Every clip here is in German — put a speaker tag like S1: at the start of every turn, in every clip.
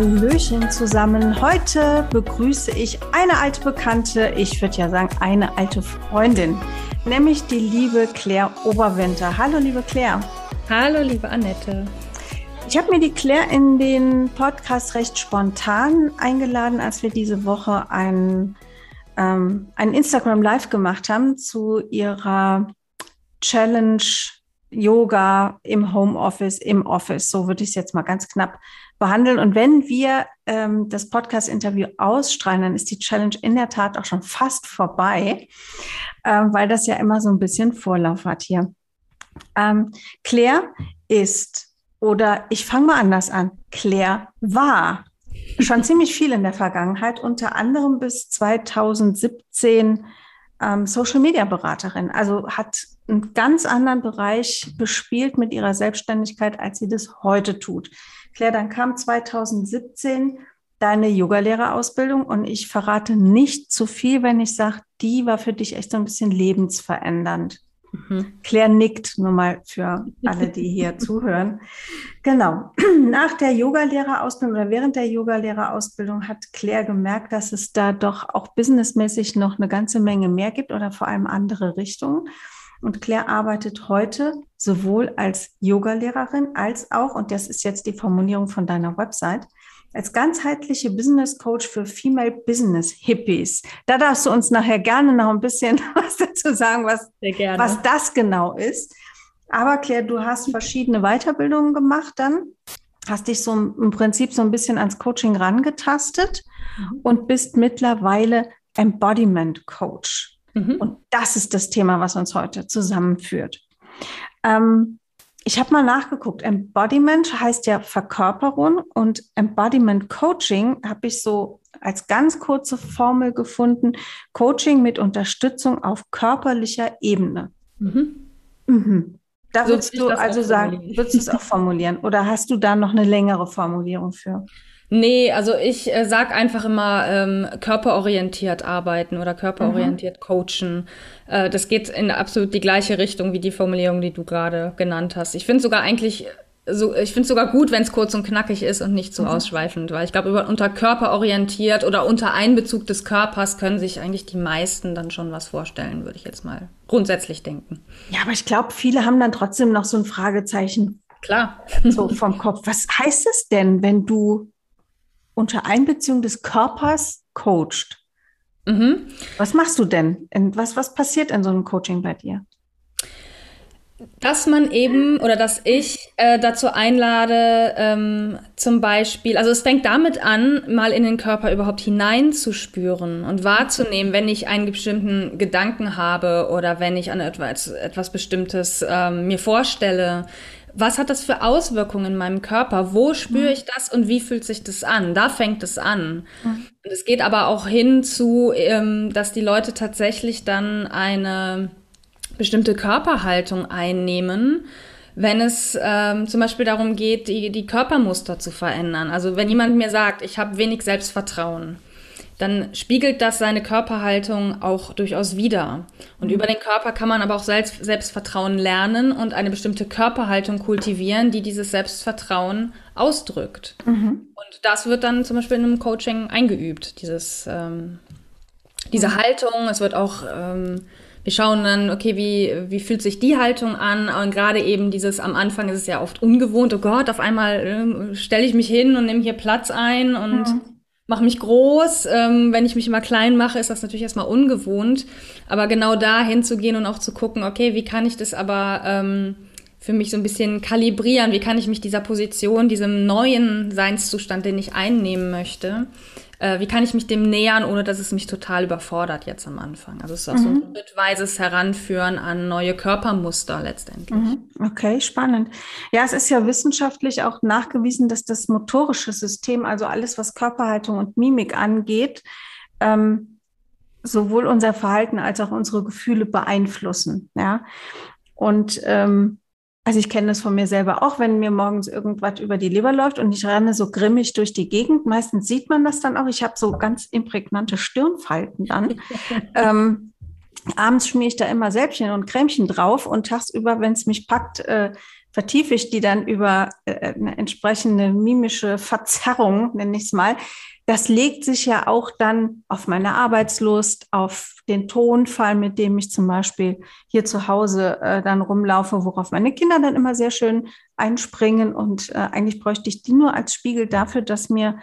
S1: Hallöchen zusammen. Heute begrüße ich eine alte Bekannte, ich würde ja sagen eine alte Freundin, nämlich die liebe Claire Oberwinter. Hallo liebe Claire.
S2: Hallo liebe Annette.
S1: Ich habe mir die Claire in den Podcast recht spontan eingeladen, als wir diese Woche ein, ähm, ein Instagram Live gemacht haben zu ihrer Challenge Yoga im Homeoffice, im Office. So würde ich es jetzt mal ganz knapp behandeln. Und wenn wir ähm, das Podcast-Interview ausstrahlen, dann ist die Challenge in der Tat auch schon fast vorbei, äh, weil das ja immer so ein bisschen Vorlauf hat hier. Ähm, Claire ist, oder ich fange mal anders an, Claire war schon ziemlich viel in der Vergangenheit, unter anderem bis 2017 ähm, Social Media Beraterin. Also hat einen ganz anderen Bereich bespielt mit ihrer Selbstständigkeit, als sie das heute tut. Claire, dann kam 2017 deine Yogalehrerausbildung und ich verrate nicht zu viel, wenn ich sage, die war für dich echt so ein bisschen lebensverändernd. Mhm. Claire nickt nur mal für alle, die hier zuhören. Genau. Nach der Yogalehrerausbildung oder während der Yogalehrerausbildung hat Claire gemerkt, dass es da doch auch businessmäßig noch eine ganze Menge mehr gibt oder vor allem andere Richtungen. Und Claire arbeitet heute sowohl als Yogalehrerin als auch, und das ist jetzt die Formulierung von deiner Website, als ganzheitliche Business Coach für Female Business Hippies. Da darfst du uns nachher gerne noch ein bisschen was dazu sagen, was, was das genau ist. Aber Claire, du hast verschiedene Weiterbildungen gemacht dann, hast dich so im Prinzip so ein bisschen ans Coaching rangetastet mhm. und bist mittlerweile Embodiment Coach. Mhm. Und das ist das Thema, was uns heute zusammenführt. Ähm, ich habe mal nachgeguckt. Embodiment heißt ja Verkörperung und Embodiment Coaching habe ich so als ganz kurze Formel gefunden. Coaching mit Unterstützung auf körperlicher Ebene. Mhm. Mhm. Da so würdest du also sagen, würdest du es auch formulieren? Oder hast du da noch eine längere Formulierung für?
S2: Nee, also ich äh, sag einfach immer ähm, körperorientiert arbeiten oder körperorientiert mhm. coachen. Äh, das geht in absolut die gleiche Richtung wie die Formulierung, die du gerade genannt hast. Ich finde sogar eigentlich so, ich finde es sogar gut, wenn es kurz und knackig ist und nicht zu so mhm. ausschweifend, weil ich glaube, unter körperorientiert oder unter Einbezug des Körpers können sich eigentlich die meisten dann schon was vorstellen, würde ich jetzt mal grundsätzlich denken.
S1: Ja, aber ich glaube, viele haben dann trotzdem noch so ein Fragezeichen.
S2: Klar.
S1: So vom Kopf. Was heißt es denn, wenn du unter Einbeziehung des Körpers coacht. Mhm. Was machst du denn? Was, was passiert in so einem Coaching bei dir?
S2: Dass man eben oder dass ich äh, dazu einlade, ähm, zum Beispiel, also es fängt damit an, mal in den Körper überhaupt hineinzuspüren und wahrzunehmen, wenn ich einen bestimmten Gedanken habe oder wenn ich an etwas, etwas Bestimmtes ähm, mir vorstelle, was hat das für Auswirkungen in meinem Körper? Wo spüre mhm. ich das und wie fühlt sich das an? Da fängt es an. Mhm. Und es geht aber auch hin zu, ähm, dass die Leute tatsächlich dann eine bestimmte Körperhaltung einnehmen, wenn es ähm, zum Beispiel darum geht, die, die Körpermuster zu verändern. Also wenn jemand mir sagt, ich habe wenig Selbstvertrauen, dann spiegelt das seine Körperhaltung auch durchaus wider. Und mhm. über den Körper kann man aber auch Selbst Selbstvertrauen lernen und eine bestimmte Körperhaltung kultivieren, die dieses Selbstvertrauen ausdrückt. Mhm. Und das wird dann zum Beispiel in einem Coaching eingeübt, dieses, ähm, diese mhm. Haltung. Es wird auch, ähm, wir schauen dann, okay, wie, wie fühlt sich die Haltung an? Und gerade eben dieses, am Anfang ist es ja oft ungewohnt, oh Gott, auf einmal äh, stelle ich mich hin und nehme hier Platz ein und mhm mache mich groß. Ähm, wenn ich mich immer klein mache, ist das natürlich erstmal ungewohnt. Aber genau da hinzugehen und auch zu gucken, okay, wie kann ich das aber ähm, für mich so ein bisschen kalibrieren, wie kann ich mich dieser Position, diesem neuen Seinszustand, den ich einnehmen möchte, äh, wie kann ich mich dem nähern, ohne dass es mich total überfordert jetzt am Anfang. Also es ist auch mhm. so ein mhm. schrittweises Heranführen an neue Körpermuster letztendlich. Mhm.
S1: Okay, spannend. Ja, es ist ja wissenschaftlich auch nachgewiesen, dass das motorische System, also alles, was Körperhaltung und Mimik angeht, ähm, sowohl unser Verhalten als auch unsere Gefühle beeinflussen. Ja. Und ähm, also ich kenne das von mir selber auch, wenn mir morgens irgendwas über die Leber läuft und ich renne so grimmig durch die Gegend. Meistens sieht man das dann auch. Ich habe so ganz imprägnante Stirnfalten dann. ähm, abends schmiere ich da immer Säbchen und Cremchen drauf und tagsüber, wenn es mich packt, äh, vertiefe ich die dann über äh, eine entsprechende mimische Verzerrung, nenne ich es mal, das legt sich ja auch dann auf meine Arbeitslust, auf den Tonfall, mit dem ich zum Beispiel hier zu Hause äh, dann rumlaufe, worauf meine Kinder dann immer sehr schön einspringen. Und äh, eigentlich bräuchte ich die nur als Spiegel dafür, dass mir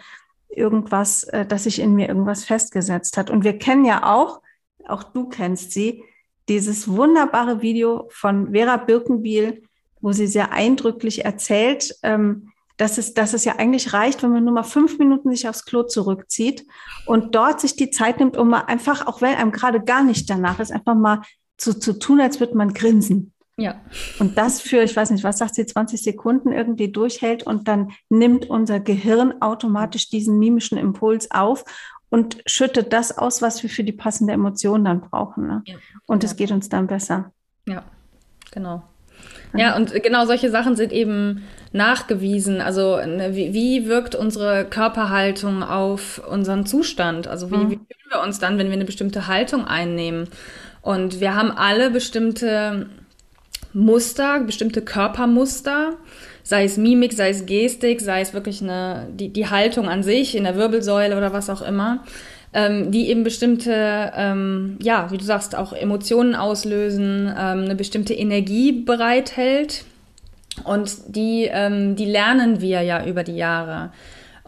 S1: irgendwas, äh, dass sich in mir irgendwas festgesetzt hat. Und wir kennen ja auch, auch du kennst sie, dieses wunderbare Video von Vera Birkenbiel, wo sie sehr eindrücklich erzählt, ähm, dass es, dass es ja eigentlich reicht, wenn man nur mal fünf Minuten sich aufs Klo zurückzieht und dort sich die Zeit nimmt, um mal einfach, auch wenn einem gerade gar nicht danach ist, einfach mal zu, zu tun, als würde man grinsen. Ja. Und das für, ich weiß nicht, was sagt sie, 20 Sekunden irgendwie durchhält und dann nimmt unser Gehirn automatisch diesen mimischen Impuls auf und schüttet das aus, was wir für die passende Emotion dann brauchen. Ne? Ja. Und es geht uns dann besser.
S2: Ja, genau. Ja, und genau solche Sachen sind eben nachgewiesen. Also ne, wie, wie, wirkt unsere Körperhaltung auf unseren Zustand? Also wie, mhm. wie fühlen wir uns dann, wenn wir eine bestimmte Haltung einnehmen? Und wir haben alle bestimmte Muster, bestimmte Körpermuster, sei es Mimik, sei es Gestik, sei es wirklich eine, die, die Haltung an sich in der Wirbelsäule oder was auch immer ähm, die eben bestimmte, ähm, ja, wie du sagst, auch Emotionen auslösen, ähm, eine bestimmte Energie bereithält. Und die, ähm, die lernen wir ja über die Jahre.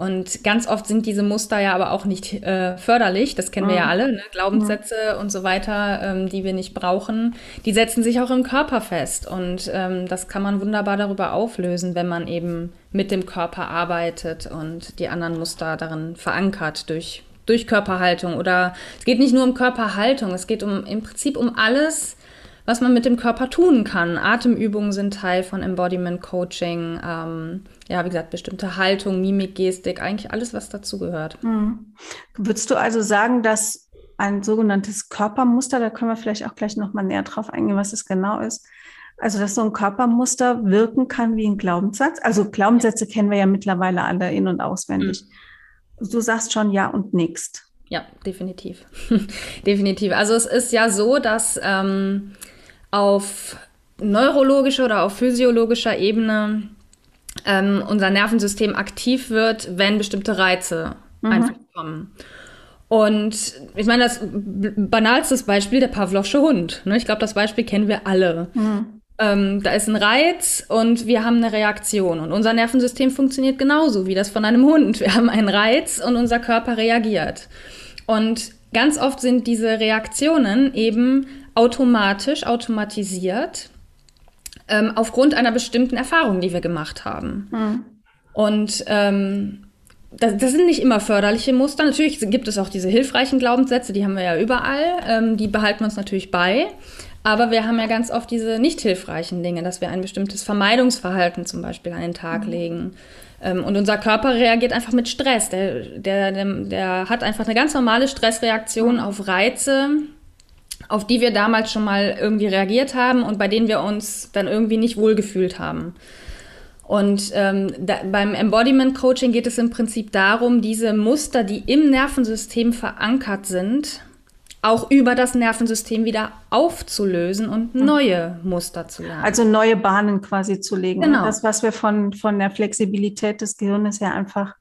S2: Und ganz oft sind diese Muster ja aber auch nicht äh, förderlich, das kennen wir ja mhm. alle, ne? Glaubenssätze mhm. und so weiter, ähm, die wir nicht brauchen, die setzen sich auch im Körper fest. Und ähm, das kann man wunderbar darüber auflösen, wenn man eben mit dem Körper arbeitet und die anderen Muster darin verankert durch durch Körperhaltung oder es geht nicht nur um Körperhaltung, es geht um im Prinzip um alles, was man mit dem Körper tun kann. Atemübungen sind Teil von Embodiment Coaching. Ähm, ja, wie gesagt, bestimmte Haltung, Mimik, Gestik, eigentlich alles, was dazugehört.
S1: Mhm. Würdest du also sagen, dass ein sogenanntes Körpermuster, da können wir vielleicht auch gleich nochmal näher drauf eingehen, was es genau ist. Also, dass so ein Körpermuster wirken kann wie ein Glaubenssatz. Also, Glaubenssätze kennen wir ja mittlerweile alle in- und auswendig. Mhm. Du sagst schon ja und nichts.
S2: Ja, definitiv. definitiv. Also es ist ja so, dass ähm, auf neurologischer oder auf physiologischer Ebene ähm, unser Nervensystem aktiv wird, wenn bestimmte Reize mhm. einfach kommen. Und ich meine, das banalste Beispiel der Pavlovsche Hund. Ne? Ich glaube, das Beispiel kennen wir alle. Mhm. Ähm, da ist ein Reiz und wir haben eine Reaktion. Und unser Nervensystem funktioniert genauso wie das von einem Hund. Wir haben einen Reiz und unser Körper reagiert. Und ganz oft sind diese Reaktionen eben automatisch, automatisiert, ähm, aufgrund einer bestimmten Erfahrung, die wir gemacht haben. Mhm. Und ähm, das, das, sind nicht immer förderliche Muster. Natürlich gibt es auch diese hilfreichen Glaubenssätze, die haben wir ja überall. Ähm, die behalten wir uns natürlich bei. Aber wir haben ja ganz oft diese nicht hilfreichen Dinge, dass wir ein bestimmtes Vermeidungsverhalten zum Beispiel an den Tag mhm. legen. Ähm, und unser Körper reagiert einfach mit Stress. Der, der, der, der hat einfach eine ganz normale Stressreaktion mhm. auf Reize, auf die wir damals schon mal irgendwie reagiert haben und bei denen wir uns dann irgendwie nicht wohlgefühlt haben. Und ähm, da, beim Embodiment Coaching geht es im Prinzip darum, diese Muster, die im Nervensystem verankert sind, auch über das Nervensystem wieder aufzulösen und mhm. neue Muster zu lernen.
S1: Also neue Bahnen quasi zu legen. Genau. Das, was wir von, von der Flexibilität des Gehirns ja einfach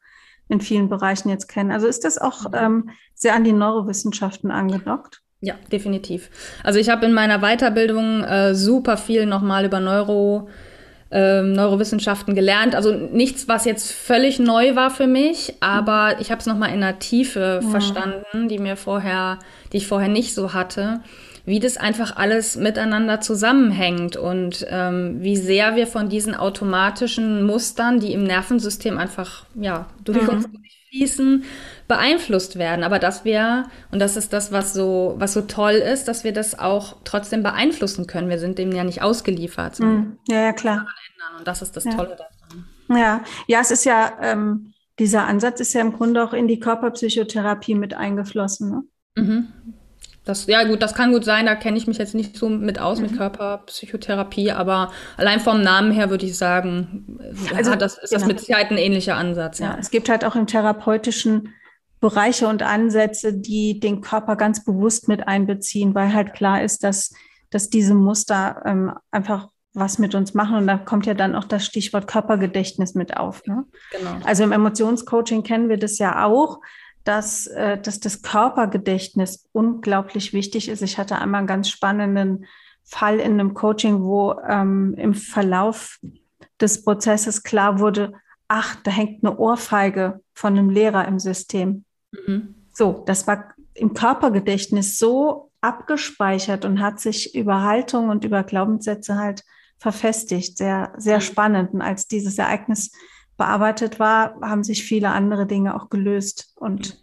S1: in vielen Bereichen jetzt kennen. Also ist das auch ähm, sehr an die Neurowissenschaften angedockt?
S2: Ja, definitiv. Also ich habe in meiner Weiterbildung äh, super viel nochmal über Neuro ähm, Neurowissenschaften gelernt. Also nichts, was jetzt völlig neu war für mich, aber ich habe es nochmal in einer Tiefe ja. verstanden, die mir vorher, die ich vorher nicht so hatte wie das einfach alles miteinander zusammenhängt und ähm, wie sehr wir von diesen automatischen Mustern, die im Nervensystem einfach ja durch mhm. uns fließen, beeinflusst werden. Aber dass wir, und das ist das, was so, was so toll ist, dass wir das auch trotzdem beeinflussen können. Wir sind dem ja nicht ausgeliefert.
S1: Mhm. Ja, ja, klar.
S2: Und das ist das ja. Tolle daran.
S1: Ja, ja, es ist ja, ähm, dieser Ansatz ist ja im Grunde auch in die Körperpsychotherapie mit eingeflossen. Ne?
S2: Mhm. Das, ja, gut, das kann gut sein, da kenne ich mich jetzt nicht so mit aus, mhm. mit Körperpsychotherapie, aber allein vom Namen her würde ich sagen, also, ja, das ist genau. das mit Sicherheit ein ähnlicher Ansatz.
S1: Ja. ja, es gibt halt auch im therapeutischen Bereiche und Ansätze, die den Körper ganz bewusst mit einbeziehen, weil halt klar ist, dass, dass diese Muster ähm, einfach was mit uns machen. Und da kommt ja dann auch das Stichwort Körpergedächtnis mit auf. Ne? Genau. Also im Emotionscoaching kennen wir das ja auch, dass, äh, dass das Körpergedächtnis unglaublich wichtig ist. Ich hatte einmal einen ganz spannenden Fall in einem Coaching, wo ähm, im Verlauf des Prozesses klar wurde, ach, da hängt eine Ohrfeige von einem Lehrer im System. Mhm. So, das war im Körpergedächtnis so abgespeichert und hat sich über Haltung und über Glaubenssätze halt verfestigt. Sehr, sehr mhm. spannend. Und als dieses Ereignis bearbeitet war, haben sich viele andere Dinge auch gelöst und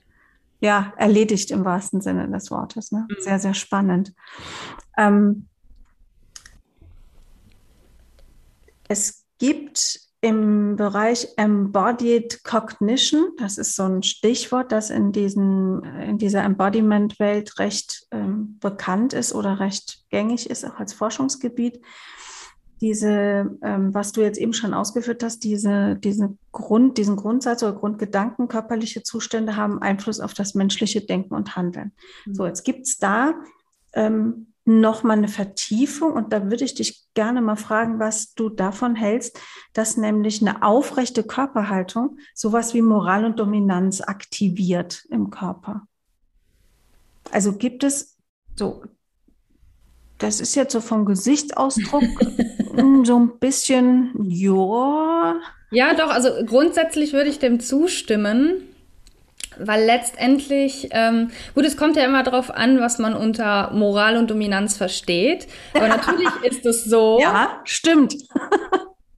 S1: ja, erledigt im wahrsten Sinne des Wortes. Ne? Mhm. Sehr, sehr spannend. Ähm, es gibt im Bereich Embodied Cognition, das ist so ein Stichwort, das in, diesen, in dieser Embodiment-Welt recht ähm, bekannt ist oder recht gängig ist, auch als Forschungsgebiet diese, ähm, was du jetzt eben schon ausgeführt hast, diese, diese Grund, diesen Grundsatz oder Grundgedanken, körperliche Zustände haben Einfluss auf das menschliche Denken und Handeln. Mhm. So, jetzt gibt es da ähm, noch mal eine Vertiefung und da würde ich dich gerne mal fragen, was du davon hältst, dass nämlich eine aufrechte Körperhaltung sowas wie Moral und Dominanz aktiviert im Körper. Also gibt es so das ist jetzt so vom Gesichtsausdruck so ein bisschen, ja.
S2: Ja, doch, also grundsätzlich würde ich dem zustimmen, weil letztendlich, ähm, gut, es kommt ja immer darauf an, was man unter Moral und Dominanz versteht. Aber natürlich ist es so.
S1: Ja, stimmt.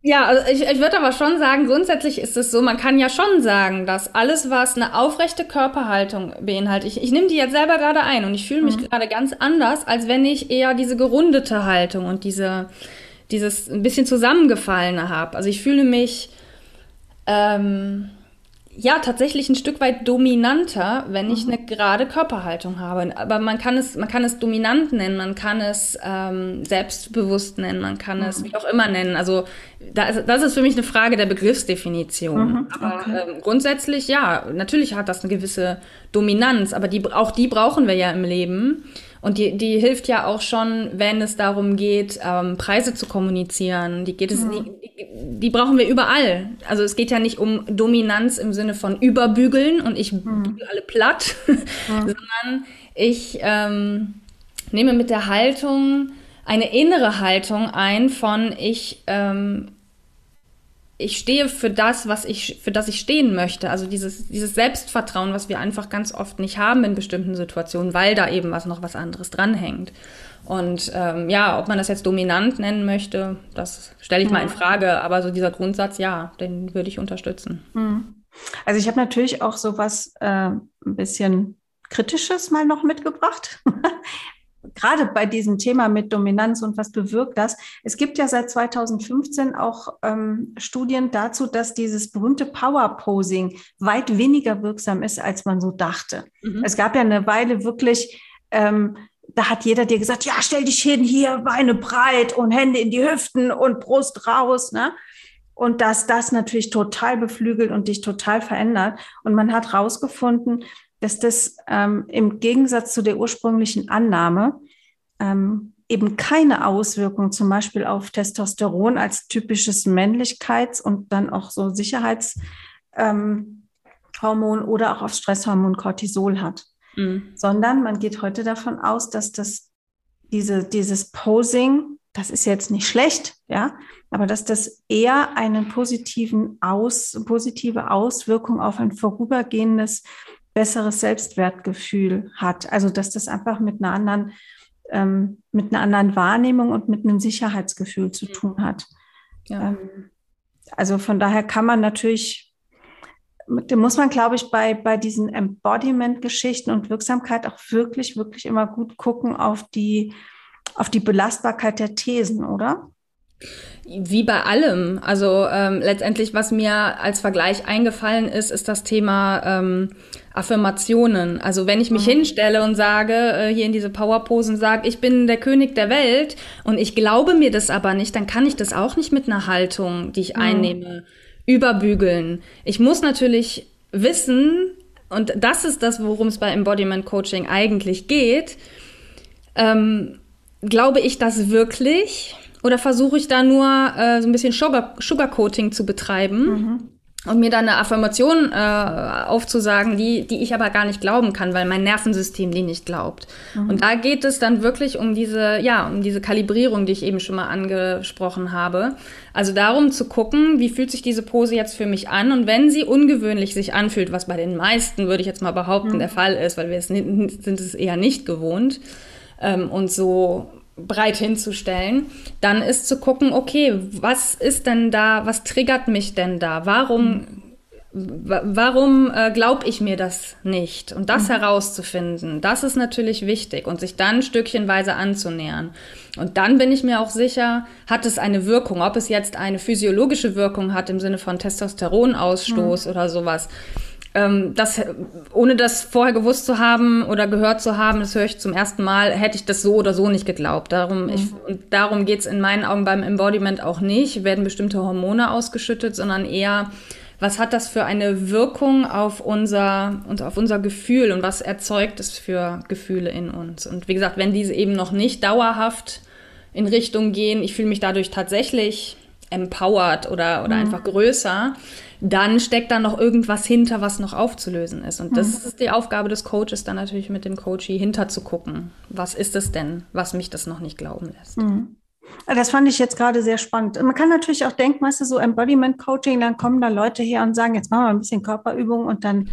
S2: Ja, also ich, ich würde aber schon sagen, grundsätzlich ist es so, man kann ja schon sagen, dass alles, was eine aufrechte Körperhaltung beinhaltet, ich, ich nehme die jetzt selber gerade ein und ich fühle mich mhm. gerade ganz anders, als wenn ich eher diese gerundete Haltung und diese, dieses ein bisschen zusammengefallene habe. Also ich fühle mich, ähm, ja, tatsächlich ein Stück weit dominanter, wenn ich mhm. eine gerade Körperhaltung habe. Aber man kann es, man kann es dominant nennen, man kann es ähm, selbstbewusst nennen, man kann mhm. es wie auch immer nennen. Also da ist, das ist für mich eine Frage der Begriffsdefinition. Mhm. Aber okay. ähm, grundsätzlich, ja, natürlich hat das eine gewisse Dominanz, aber die, auch die brauchen wir ja im Leben. Und die, die hilft ja auch schon, wenn es darum geht, ähm, Preise zu kommunizieren. Die geht es, mhm. die, die, brauchen wir überall. Also es geht ja nicht um Dominanz im Sinne von überbügeln und ich mhm. bügel alle platt, mhm. sondern ich ähm, nehme mit der Haltung eine innere Haltung ein von ich ähm, ich stehe für das, was ich, für das ich stehen möchte. Also dieses, dieses Selbstvertrauen, was wir einfach ganz oft nicht haben in bestimmten Situationen, weil da eben was noch was anderes dranhängt. Und ähm, ja, ob man das jetzt dominant nennen möchte, das stelle ich mal in Frage. Aber so dieser Grundsatz, ja, den würde ich unterstützen.
S1: Hm. Also ich habe natürlich auch so was äh, ein bisschen Kritisches mal noch mitgebracht. gerade bei diesem Thema mit Dominanz und was bewirkt das? Es gibt ja seit 2015 auch ähm, Studien dazu, dass dieses berühmte Power Posing weit weniger wirksam ist, als man so dachte. Mhm. Es gab ja eine Weile wirklich, ähm, da hat jeder dir gesagt, ja, stell dich hin, hier Beine breit und Hände in die Hüften und Brust raus, ne? Und dass das natürlich total beflügelt und dich total verändert. Und man hat herausgefunden, dass das ähm, im Gegensatz zu der ursprünglichen Annahme ähm, eben keine Auswirkung zum Beispiel auf Testosteron als typisches Männlichkeits- und dann auch so Sicherheitshormon ähm, oder auch auf Stresshormon Cortisol hat, mhm. sondern man geht heute davon aus, dass das diese, dieses Posing das ist jetzt nicht schlecht, ja, aber dass das eher einen positiven Aus, positive Auswirkung auf ein vorübergehendes, besseres Selbstwertgefühl hat. Also dass das einfach mit einer anderen, ähm, mit einer anderen Wahrnehmung und mit einem Sicherheitsgefühl zu tun hat. Ja. Ähm, also von daher kann man natürlich, da muss man, glaube ich, bei, bei diesen Embodiment-Geschichten und Wirksamkeit auch wirklich, wirklich immer gut gucken auf die, auf die Belastbarkeit der Thesen, oder?
S2: Wie bei allem. Also ähm, letztendlich, was mir als Vergleich eingefallen ist, ist das Thema ähm, Affirmationen. Also wenn ich mich mhm. hinstelle und sage, äh, hier in diese Powerposen sage, ich bin der König der Welt und ich glaube mir das aber nicht, dann kann ich das auch nicht mit einer Haltung, die ich mhm. einnehme, überbügeln. Ich muss natürlich wissen, und das ist das, worum es bei Embodiment Coaching eigentlich geht, ähm, glaube ich das wirklich oder versuche ich da nur äh, so ein bisschen Sugar Sugarcoating zu betreiben? Mhm und mir dann eine Affirmation äh, aufzusagen, die, die ich aber gar nicht glauben kann, weil mein Nervensystem die nicht glaubt. Mhm. Und da geht es dann wirklich um diese, ja, um diese Kalibrierung, die ich eben schon mal angesprochen habe. Also darum zu gucken, wie fühlt sich diese Pose jetzt für mich an und wenn sie ungewöhnlich sich anfühlt, was bei den meisten, würde ich jetzt mal behaupten, mhm. der Fall ist, weil wir es sind es eher nicht gewohnt, ähm, und so breit hinzustellen, dann ist zu gucken, okay, was ist denn da, was triggert mich denn da? Warum, warum äh, glaube ich mir das nicht? Und das mhm. herauszufinden, das ist natürlich wichtig und sich dann stückchenweise anzunähern. Und dann bin ich mir auch sicher, hat es eine Wirkung, ob es jetzt eine physiologische Wirkung hat im Sinne von Testosteronausstoß mhm. oder sowas ähm, das, ohne das vorher gewusst zu haben oder gehört zu haben, das höre ich zum ersten Mal, hätte ich das so oder so nicht geglaubt. Darum, mhm. ich, darum geht es in meinen Augen beim Embodiment auch nicht, werden bestimmte Hormone ausgeschüttet, sondern eher, was hat das für eine Wirkung auf unser, und auf unser Gefühl und was erzeugt es für Gefühle in uns. Und wie gesagt, wenn diese eben noch nicht dauerhaft in Richtung gehen, ich fühle mich dadurch tatsächlich empowered oder, oder mhm. einfach größer, dann steckt da noch irgendwas hinter, was noch aufzulösen ist. Und das mhm. ist die Aufgabe des Coaches, dann natürlich mit dem Coachie hinter zu gucken. Was ist es denn, was mich das noch nicht glauben lässt?
S1: Mhm. Das fand ich jetzt gerade sehr spannend. Man kann natürlich auch denken, weißt du, so Embodiment Coaching, dann kommen da Leute her und sagen, jetzt machen wir ein bisschen Körperübung und dann,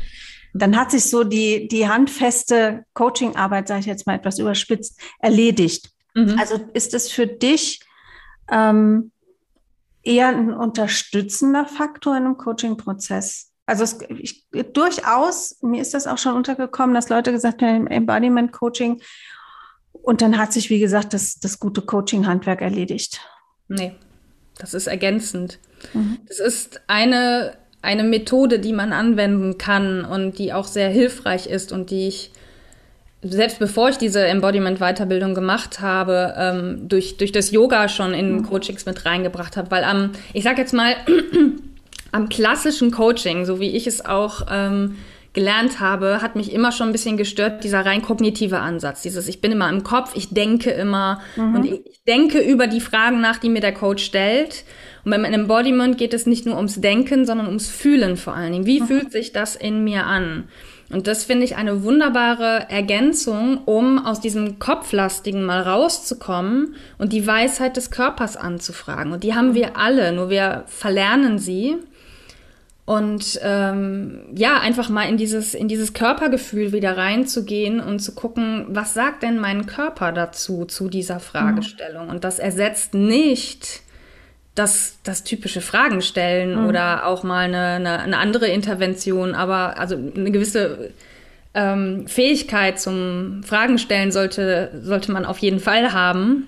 S1: dann hat sich so die, die handfeste Coachingarbeit, sage ich jetzt mal etwas überspitzt, erledigt. Mhm. Also ist es für dich ähm, eher ein unterstützender Faktor in einem Coaching-Prozess. Also es, ich, durchaus, mir ist das auch schon untergekommen, dass Leute gesagt haben, Embodiment-Coaching und dann hat sich, wie gesagt, das, das gute Coaching-Handwerk erledigt.
S2: Nee, das ist ergänzend. Mhm. Das ist eine, eine Methode, die man anwenden kann und die auch sehr hilfreich ist und die ich selbst bevor ich diese Embodiment-Weiterbildung gemacht habe, ähm, durch, durch das Yoga schon in mhm. Coachings mit reingebracht habe. Weil am, ich sag jetzt mal, am klassischen Coaching, so wie ich es auch ähm, gelernt habe, hat mich immer schon ein bisschen gestört, dieser rein kognitive Ansatz. Dieses, ich bin immer im Kopf, ich denke immer mhm. und ich denke über die Fragen nach, die mir der Coach stellt. Und beim Embodiment geht es nicht nur ums Denken, sondern ums Fühlen vor allen Dingen. Wie mhm. fühlt sich das in mir an? Und das finde ich eine wunderbare Ergänzung, um aus diesem Kopflastigen mal rauszukommen und die Weisheit des Körpers anzufragen. Und die haben wir alle, nur wir verlernen sie. Und ähm, ja, einfach mal in dieses, in dieses Körpergefühl wieder reinzugehen und zu gucken, was sagt denn mein Körper dazu, zu dieser Fragestellung? Und das ersetzt nicht das, das typische Fragen stellen mhm. oder auch mal eine, eine, eine, andere Intervention, aber also eine gewisse ähm, Fähigkeit zum Fragen stellen sollte, sollte man auf jeden Fall haben.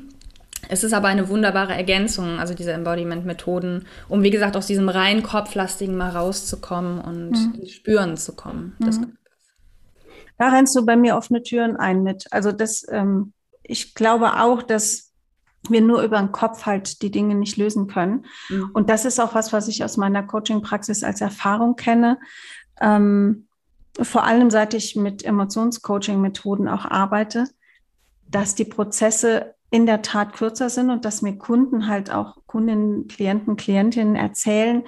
S2: Es ist aber eine wunderbare Ergänzung, also diese Embodiment-Methoden, um wie gesagt aus diesem rein kopflastigen mal rauszukommen und mhm. Spüren zu kommen. Mhm.
S1: Da rennst du bei mir offene Türen ein mit. Also das, ähm, ich glaube auch, dass wir nur über den Kopf halt die Dinge nicht lösen können. Mhm. Und das ist auch was, was ich aus meiner Coaching-Praxis als Erfahrung kenne. Ähm, vor allem seit ich mit Emotionscoaching-Methoden auch arbeite, dass die Prozesse in der Tat kürzer sind und dass mir Kunden halt auch Kundinnen, Klienten, Klientinnen erzählen,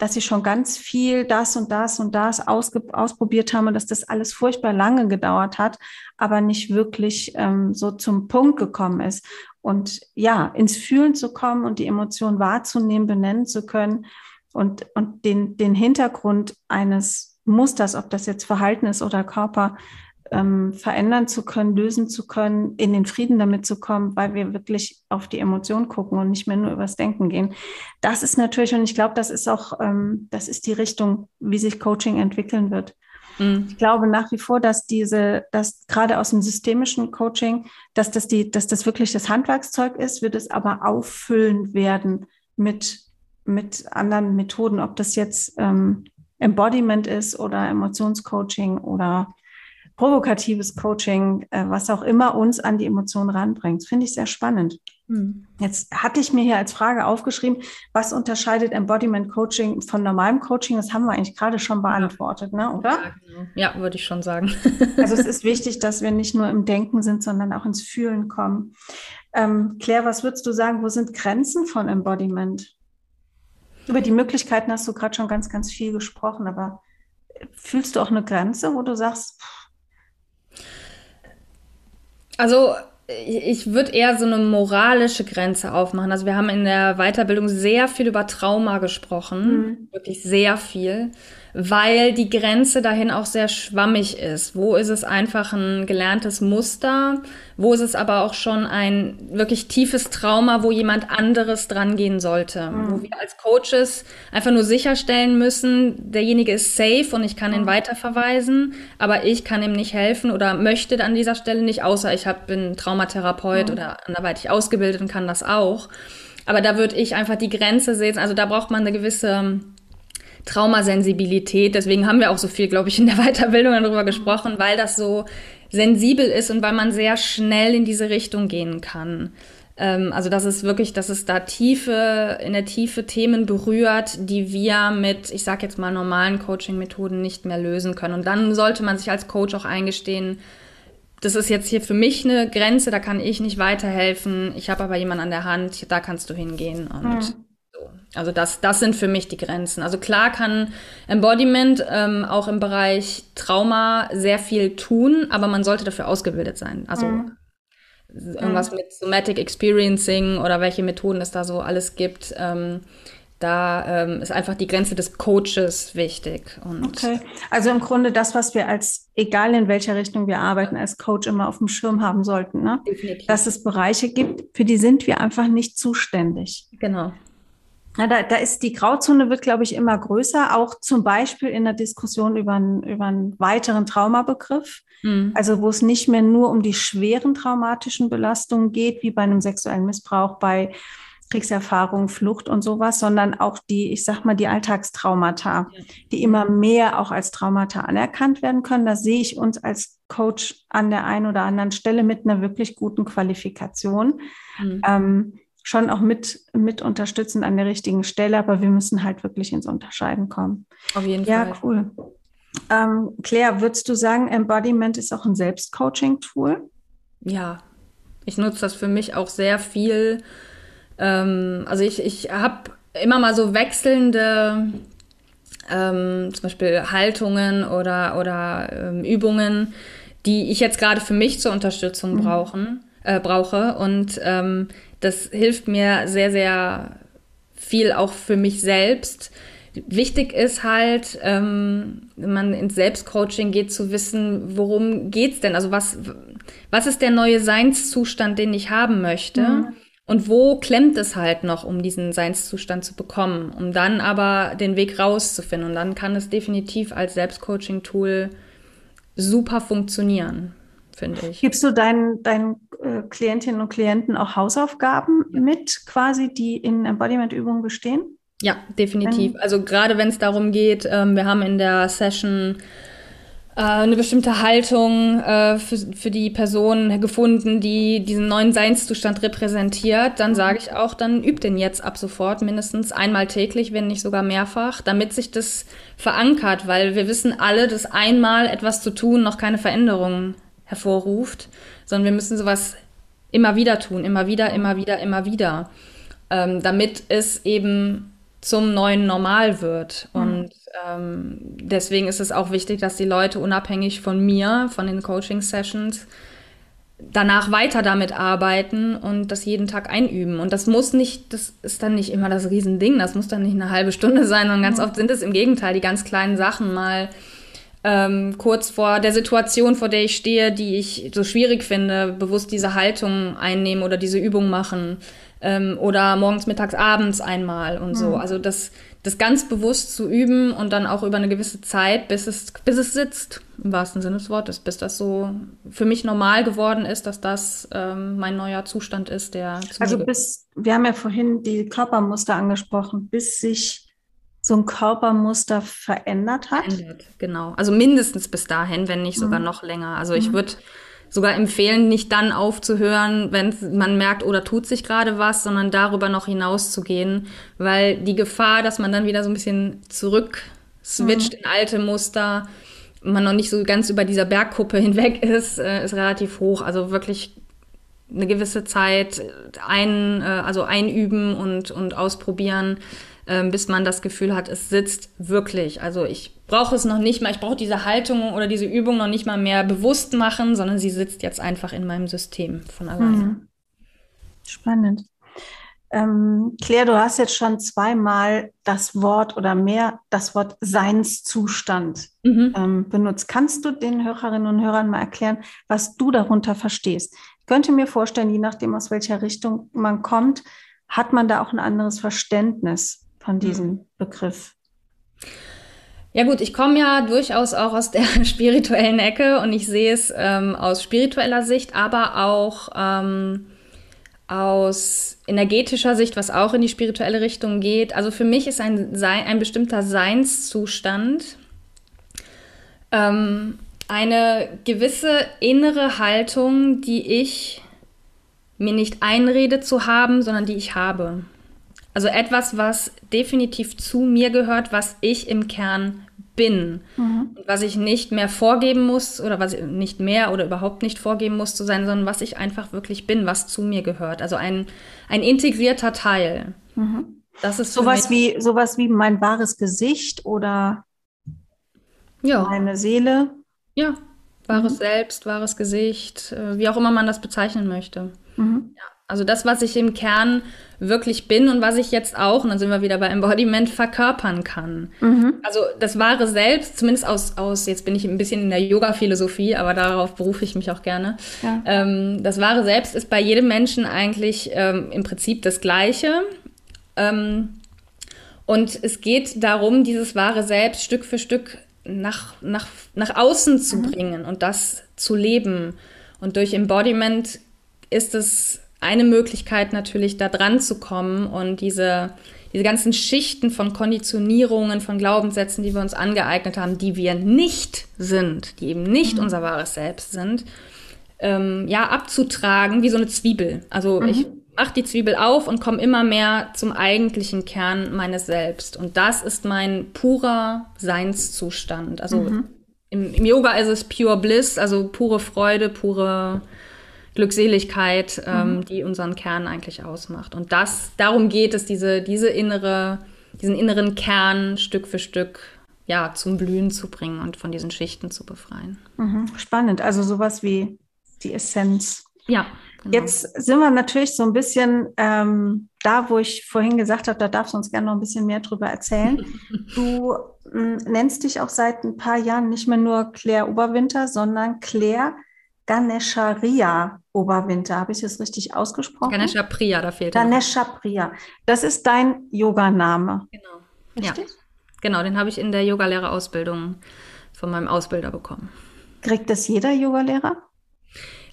S1: dass sie schon ganz viel das und das und das ausprobiert haben und dass das alles furchtbar lange gedauert hat, aber nicht wirklich ähm, so zum Punkt gekommen ist. Und ja, ins Fühlen zu kommen und die Emotionen wahrzunehmen, benennen zu können und, und den, den Hintergrund eines Musters, ob das jetzt Verhalten ist oder Körper, ähm, verändern zu können, lösen zu können, in den Frieden damit zu kommen, weil wir wirklich auf die Emotion gucken und nicht mehr nur übers Denken gehen. Das ist natürlich, und ich glaube, das ist auch, ähm, das ist die Richtung, wie sich Coaching entwickeln wird. Mhm. Ich glaube nach wie vor, dass diese, dass gerade aus dem systemischen Coaching, dass das die, dass das wirklich das Handwerkszeug ist, wird es aber auffüllen werden mit, mit anderen Methoden, ob das jetzt ähm, Embodiment ist oder Emotionscoaching oder provokatives Coaching, äh, was auch immer uns an die Emotionen ranbringt. Finde ich sehr spannend. Hm. Jetzt hatte ich mir hier als Frage aufgeschrieben, was unterscheidet Embodiment Coaching von normalem Coaching? Das haben wir eigentlich gerade schon beantwortet, ne? oder?
S2: Ja, ja würde ich schon sagen.
S1: also es ist wichtig, dass wir nicht nur im Denken sind, sondern auch ins Fühlen kommen. Ähm, Claire, was würdest du sagen, wo sind Grenzen von Embodiment? Über die Möglichkeiten hast du gerade schon ganz, ganz viel gesprochen, aber fühlst du auch eine Grenze, wo du sagst, pff,
S2: also ich würde eher so eine moralische Grenze aufmachen. Also wir haben in der Weiterbildung sehr viel über Trauma gesprochen, mhm. wirklich sehr viel weil die Grenze dahin auch sehr schwammig ist. Wo ist es einfach ein gelerntes Muster? Wo ist es aber auch schon ein wirklich tiefes Trauma, wo jemand anderes dran gehen sollte? Mhm. Wo wir als Coaches einfach nur sicherstellen müssen, derjenige ist safe und ich kann ihn mhm. weiterverweisen, aber ich kann ihm nicht helfen oder möchte an dieser Stelle nicht, außer ich hab, bin Traumatherapeut mhm. oder anderweitig ausgebildet und kann das auch. Aber da würde ich einfach die Grenze sehen. Also da braucht man eine gewisse Traumasensibilität. Deswegen haben wir auch so viel, glaube ich, in der Weiterbildung darüber gesprochen, weil das so sensibel ist und weil man sehr schnell in diese Richtung gehen kann. Ähm, also das ist wirklich, dass es da tiefe, in der Tiefe Themen berührt, die wir mit, ich sage jetzt mal, normalen Coaching-Methoden nicht mehr lösen können. Und dann sollte man sich als Coach auch eingestehen, das ist jetzt hier für mich eine Grenze, da kann ich nicht weiterhelfen. Ich habe aber jemanden an der Hand, da kannst du hingehen. Und mhm. Also das, das sind für mich die Grenzen. Also klar kann Embodiment ähm, auch im Bereich Trauma sehr viel tun, aber man sollte dafür ausgebildet sein. Also mhm. irgendwas mhm. mit Somatic Experiencing oder welche Methoden es da so alles gibt. Ähm, da ähm, ist einfach die Grenze des Coaches wichtig.
S1: Und okay. Also im Grunde das, was wir als, egal in welcher Richtung wir arbeiten, als Coach immer auf dem Schirm haben sollten, ne? Definitiv. Dass es Bereiche gibt, für die sind wir einfach nicht zuständig.
S2: Genau.
S1: Ja, da, da ist die Grauzone wird, glaube ich, immer größer, auch zum Beispiel in der Diskussion über, einen, über einen weiteren Traumabegriff. Mhm. Also wo es nicht mehr nur um die schweren traumatischen Belastungen geht, wie bei einem sexuellen Missbrauch, bei Kriegserfahrung, Flucht und sowas, sondern auch die, ich sag mal, die Alltagstraumata, ja. die immer mehr auch als Traumata anerkannt werden können. Da sehe ich uns als Coach an der einen oder anderen Stelle mit einer wirklich guten Qualifikation. Mhm. Ähm, schon auch mit, mit unterstützen an der richtigen Stelle, aber wir müssen halt wirklich ins Unterscheiden kommen.
S2: Auf jeden
S1: ja,
S2: Fall.
S1: Ja, cool. Ähm, Claire, würdest du sagen, Embodiment ist auch ein Selbstcoaching-Tool?
S2: Ja, ich nutze das für mich auch sehr viel. Ähm, also ich, ich habe immer mal so wechselnde ähm, zum Beispiel Haltungen oder, oder ähm, Übungen, die ich jetzt gerade für mich zur Unterstützung mhm. brauchen, äh, brauche. Und ähm, das hilft mir sehr, sehr viel auch für mich selbst. Wichtig ist halt, ähm, wenn man ins Selbstcoaching geht, zu wissen, worum geht's denn? Also was, was ist der neue Seinszustand, den ich haben möchte? Mhm. Und wo klemmt es halt noch, um diesen Seinszustand zu bekommen? Um dann aber den Weg rauszufinden. Und dann kann es definitiv als Selbstcoaching-Tool super funktionieren finde ich.
S1: Gibst du deinen, deinen äh, Klientinnen und Klienten auch Hausaufgaben mit, quasi, die in Embodiment-Übungen bestehen?
S2: Ja, definitiv. Also gerade wenn es darum geht, ähm, wir haben in der Session äh, eine bestimmte Haltung äh, für, für die Person gefunden, die diesen neuen Seinszustand repräsentiert, dann sage ich auch, dann übt den jetzt ab sofort mindestens einmal täglich, wenn nicht sogar mehrfach, damit sich das verankert, weil wir wissen alle, dass einmal etwas zu tun noch keine Veränderung hervorruft, sondern wir müssen sowas immer wieder tun, immer wieder, immer wieder, immer wieder, ähm, damit es eben zum neuen Normal wird. Mhm. Und ähm, deswegen ist es auch wichtig, dass die Leute unabhängig von mir, von den Coaching-Sessions, danach weiter damit arbeiten und das jeden Tag einüben. Und das muss nicht, das ist dann nicht immer das Riesending, das muss dann nicht eine halbe Stunde sein, sondern ganz ja. oft sind es im Gegenteil die ganz kleinen Sachen mal ähm, kurz vor der Situation, vor der ich stehe, die ich so schwierig finde, bewusst diese Haltung einnehmen oder diese Übung machen ähm, oder morgens, mittags, abends einmal und so. Mhm. Also das, das ganz bewusst zu üben und dann auch über eine gewisse Zeit, bis es, bis es sitzt, im wahrsten Sinne des Wortes, bis das so für mich normal geworden ist, dass das ähm, mein neuer Zustand ist, der
S1: Also bis, wir haben ja vorhin die Körpermuster angesprochen, bis sich so ein Körpermuster verändert hat. Verändert,
S2: genau. Also mindestens bis dahin, wenn nicht sogar mhm. noch länger. Also ich mhm. würde sogar empfehlen, nicht dann aufzuhören, wenn man merkt, oder tut sich gerade was, sondern darüber noch hinauszugehen, weil die Gefahr, dass man dann wieder so ein bisschen zurück switcht mhm. in alte Muster, man noch nicht so ganz über dieser Bergkuppe hinweg ist, äh, ist relativ hoch. Also wirklich eine gewisse Zeit ein, äh, also einüben und, und ausprobieren, bis man das Gefühl hat, es sitzt wirklich. Also ich brauche es noch nicht mal, ich brauche diese Haltung oder diese Übung noch nicht mal mehr bewusst machen, sondern sie sitzt jetzt einfach in meinem System von alleine. Mhm.
S1: Spannend. Ähm, Claire, du hast jetzt schon zweimal das Wort oder mehr das Wort Seinszustand mhm. ähm, benutzt. Kannst du den Hörerinnen und Hörern mal erklären, was du darunter verstehst? Ich könnte mir vorstellen, je nachdem, aus welcher Richtung man kommt, hat man da auch ein anderes Verständnis von mhm. diesem. Begriff?
S2: Ja gut, ich komme ja durchaus auch aus der spirituellen Ecke und ich sehe es ähm, aus spiritueller Sicht, aber auch ähm, aus energetischer Sicht, was auch in die spirituelle Richtung geht. Also für mich ist ein, ein bestimmter Seinszustand ähm, eine gewisse innere Haltung, die ich mir nicht einrede zu haben, sondern die ich habe. Also etwas, was definitiv zu mir gehört, was ich im Kern bin. Mhm. Was ich nicht mehr vorgeben muss oder was ich nicht mehr oder überhaupt nicht vorgeben muss zu sein, sondern was ich einfach wirklich bin, was zu mir gehört. Also ein, ein integrierter Teil.
S1: Mhm. Das ist sowas wie, sowas wie mein wahres Gesicht oder ja. meine Seele.
S2: Ja, wahres mhm. Selbst, wahres Gesicht, äh, wie auch immer man das bezeichnen möchte. Mhm. Ja. Also das, was ich im Kern wirklich bin und was ich jetzt auch, und dann sind wir wieder bei Embodiment, verkörpern kann. Mhm. Also das wahre Selbst, zumindest aus, aus, jetzt bin ich ein bisschen in der Yoga-Philosophie, aber darauf berufe ich mich auch gerne. Ja. Ähm, das wahre Selbst ist bei jedem Menschen eigentlich ähm, im Prinzip das Gleiche. Ähm, und es geht darum, dieses wahre Selbst Stück für Stück nach, nach, nach außen zu mhm. bringen und das zu leben. Und durch Embodiment ist es eine Möglichkeit natürlich da dran zu kommen und diese, diese ganzen Schichten von Konditionierungen, von Glaubenssätzen, die wir uns angeeignet haben, die wir nicht sind, die eben nicht mhm. unser wahres Selbst sind, ähm, ja, abzutragen wie so eine Zwiebel. Also mhm. ich mache die Zwiebel auf und komme immer mehr zum eigentlichen Kern meines Selbst. Und das ist mein purer Seinszustand. Also mhm. im, im, Yoga ist es pure Bliss, also pure Freude, pure Glückseligkeit, ähm, mhm. die unseren Kern eigentlich ausmacht. Und das, darum geht es, diese, diese innere, diesen inneren Kern Stück für Stück ja, zum Blühen zu bringen und von diesen Schichten zu befreien.
S1: Mhm. Spannend. Also sowas wie die Essenz.
S2: Ja.
S1: Genau. Jetzt sind wir natürlich so ein bisschen ähm, da, wo ich vorhin gesagt habe, da darfst du uns gerne noch ein bisschen mehr drüber erzählen. du äh, nennst dich auch seit ein paar Jahren nicht mehr nur Claire Oberwinter, sondern Claire Ganesha Ria Oberwinter. Habe ich das richtig ausgesprochen?
S2: Ganesha Priya, da fehlt
S1: Ganesha Priya. Das ist dein Yoganame.
S2: Genau. Richtig? Ja. Genau, den habe ich in der Yogalehrerausbildung von meinem Ausbilder bekommen.
S1: Kriegt das jeder Yogalehrer?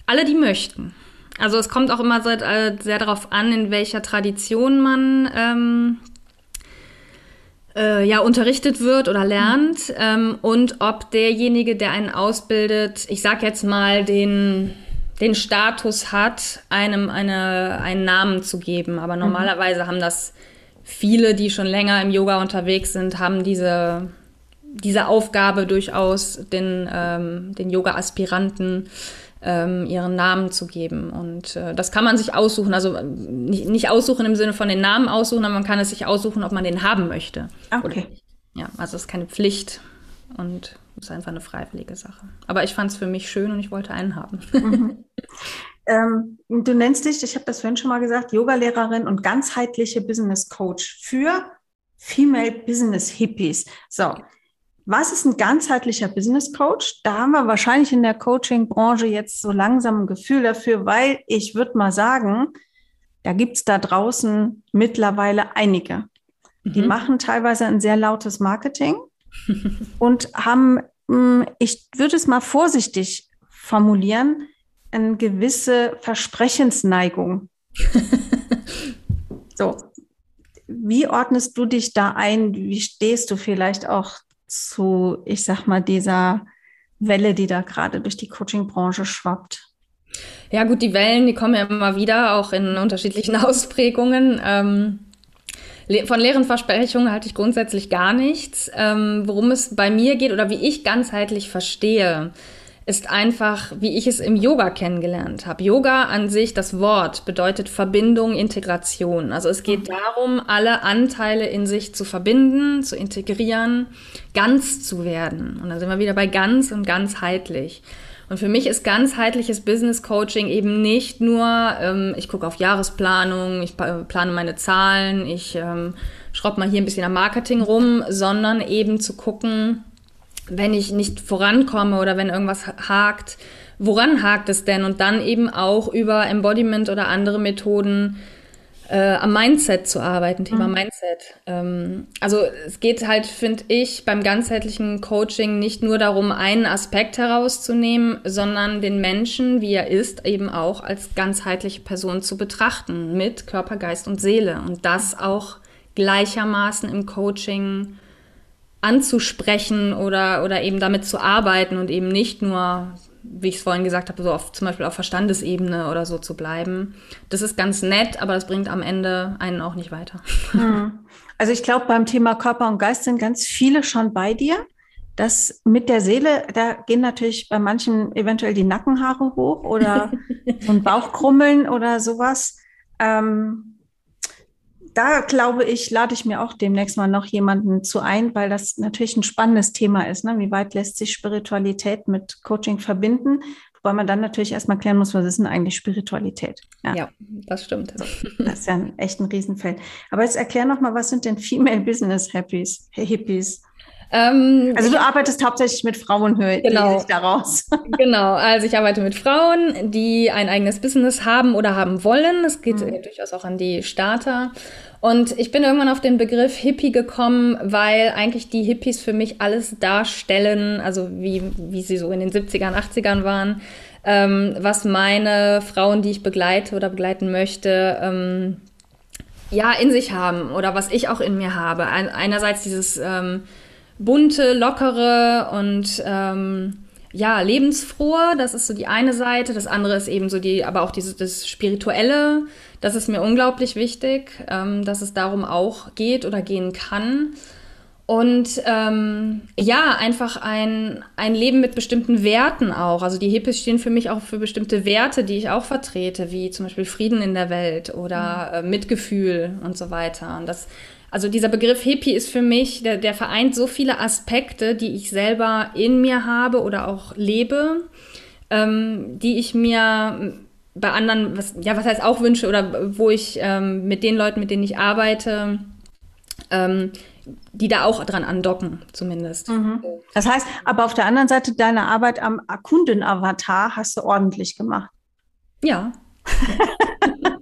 S2: Alle, die möchten. Also es kommt auch immer sehr, äh, sehr darauf an, in welcher Tradition man ähm, äh, ja unterrichtet wird oder lernt ähm, und ob derjenige, der einen ausbildet, ich sag jetzt mal den den Status hat, einem eine, einen Namen zu geben. Aber mhm. normalerweise haben das viele, die schon länger im Yoga unterwegs sind, haben diese, diese Aufgabe durchaus den, ähm, den Yoga-Aspiranten ähm, ihren Namen zu geben. Und äh, das kann man sich aussuchen. Also äh, nicht, nicht aussuchen im Sinne von den Namen aussuchen, aber man kann es sich aussuchen, ob man den haben möchte.
S1: Okay.
S2: Ja, also es ist keine Pflicht. Und Das ist einfach eine freiwillige Sache. Aber ich fand es für mich schön und ich wollte einen haben. Mhm.
S1: Ähm, du nennst dich, ich habe das vorhin schon mal gesagt, Yogalehrerin und ganzheitliche Business Coach für Female Business Hippies. So, was ist ein ganzheitlicher Business Coach? Da haben wir wahrscheinlich in der Coaching-Branche jetzt so langsam ein Gefühl dafür, weil ich würde mal sagen, da gibt es da draußen mittlerweile einige. Die mhm. machen teilweise ein sehr lautes Marketing und haben, hm, ich würde es mal vorsichtig formulieren, eine gewisse Versprechensneigung. so, wie ordnest du dich da ein? Wie stehst du vielleicht auch zu, ich sag mal, dieser Welle, die da gerade durch die Coaching-Branche schwappt?
S2: Ja, gut, die Wellen, die kommen ja immer wieder, auch in unterschiedlichen Ausprägungen. Ähm, von leeren Versprechungen halte ich grundsätzlich gar nichts. Ähm, worum es bei mir geht oder wie ich ganzheitlich verstehe, ist einfach, wie ich es im Yoga kennengelernt habe. Yoga an sich, das Wort, bedeutet Verbindung, Integration. Also es geht darum, alle Anteile in sich zu verbinden, zu integrieren, ganz zu werden. Und dann sind wir wieder bei ganz und ganzheitlich. Und für mich ist ganzheitliches Business Coaching eben nicht nur, ähm, ich gucke auf Jahresplanung, ich plane meine Zahlen, ich ähm, schraube mal hier ein bisschen am Marketing rum, sondern eben zu gucken, wenn ich nicht vorankomme oder wenn irgendwas hakt, woran hakt es denn? Und dann eben auch über Embodiment oder andere Methoden äh, am Mindset zu arbeiten, Thema mhm. Mindset. Ähm, also es geht halt, finde ich, beim ganzheitlichen Coaching nicht nur darum, einen Aspekt herauszunehmen, sondern den Menschen, wie er ist, eben auch als ganzheitliche Person zu betrachten, mit Körper, Geist und Seele. Und das auch gleichermaßen im Coaching anzusprechen oder, oder eben damit zu arbeiten und eben nicht nur, wie ich es vorhin gesagt habe, so auf, zum Beispiel auf Verstandesebene oder so zu bleiben. Das ist ganz nett, aber das bringt am Ende einen auch nicht weiter.
S1: Hm. Also ich glaube, beim Thema Körper und Geist sind ganz viele schon bei dir. Das mit der Seele, da gehen natürlich bei manchen eventuell die Nackenhaare hoch oder so ein Bauchkrummeln oder sowas. Ähm, da glaube ich, lade ich mir auch demnächst mal noch jemanden zu ein, weil das natürlich ein spannendes Thema ist. Ne? Wie weit lässt sich Spiritualität mit Coaching verbinden? Wobei man dann natürlich erstmal klären muss, was ist denn eigentlich Spiritualität?
S2: Ja, ja das stimmt.
S1: Das ist ja ein, echt ein Riesenfeld. Aber jetzt erklär noch mal, was sind denn Female Business Hippies? Hippies? Ähm, also du arbeitest hauptsächlich mit Frauen, höre
S2: genau. ich daraus. genau, also ich arbeite mit Frauen, die ein eigenes Business haben oder haben wollen. Es geht mhm. durchaus auch an die Starter. Und ich bin irgendwann auf den Begriff Hippie gekommen, weil eigentlich die Hippies für mich alles darstellen, also wie, wie sie so in den 70ern, 80ern waren, ähm, was meine Frauen, die ich begleite oder begleiten möchte, ähm, ja, in sich haben oder was ich auch in mir habe. einerseits dieses ähm, bunte, lockere und ähm, ja, lebensfrohe, das ist so die eine Seite. Das andere ist eben so die, aber auch dieses das Spirituelle, das ist mir unglaublich wichtig, ähm, dass es darum auch geht oder gehen kann. Und ähm, ja, einfach ein, ein Leben mit bestimmten Werten auch. Also die Hippies stehen für mich auch für bestimmte Werte, die ich auch vertrete, wie zum Beispiel Frieden in der Welt oder äh, Mitgefühl und so weiter. Und das also dieser Begriff Hippie ist für mich, der, der vereint so viele Aspekte, die ich selber in mir habe oder auch lebe, ähm, die ich mir bei anderen, was, ja, was heißt auch wünsche oder wo ich ähm, mit den Leuten, mit denen ich arbeite, ähm, die da auch dran andocken, zumindest. Mhm.
S1: Das heißt, aber auf der anderen Seite deine Arbeit am Kundenavatar hast du ordentlich gemacht.
S2: Ja.